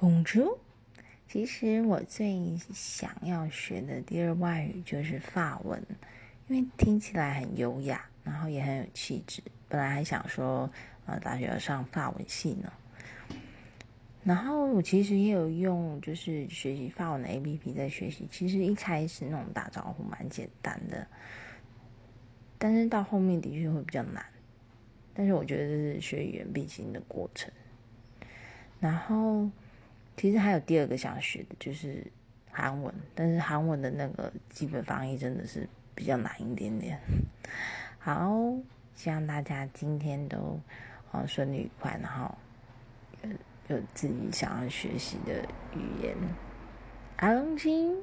欧洲其实我最想要学的第二外语就是法文，因为听起来很优雅，然后也很有气质。本来还想说，呃，大学要上法文系呢。然后我其实也有用，就是学习法文的 A P P 在学习。其实一开始那种打招呼蛮简单的，但是到后面的确会比较难。但是我觉得这是学语言必经的过程。然后。其实还有第二个想学的，就是韩文，但是韩文的那个基本翻译真的是比较难一点点。好，希望大家今天都啊顺利愉快，然后有有自己想要学习的语言。阿龙金。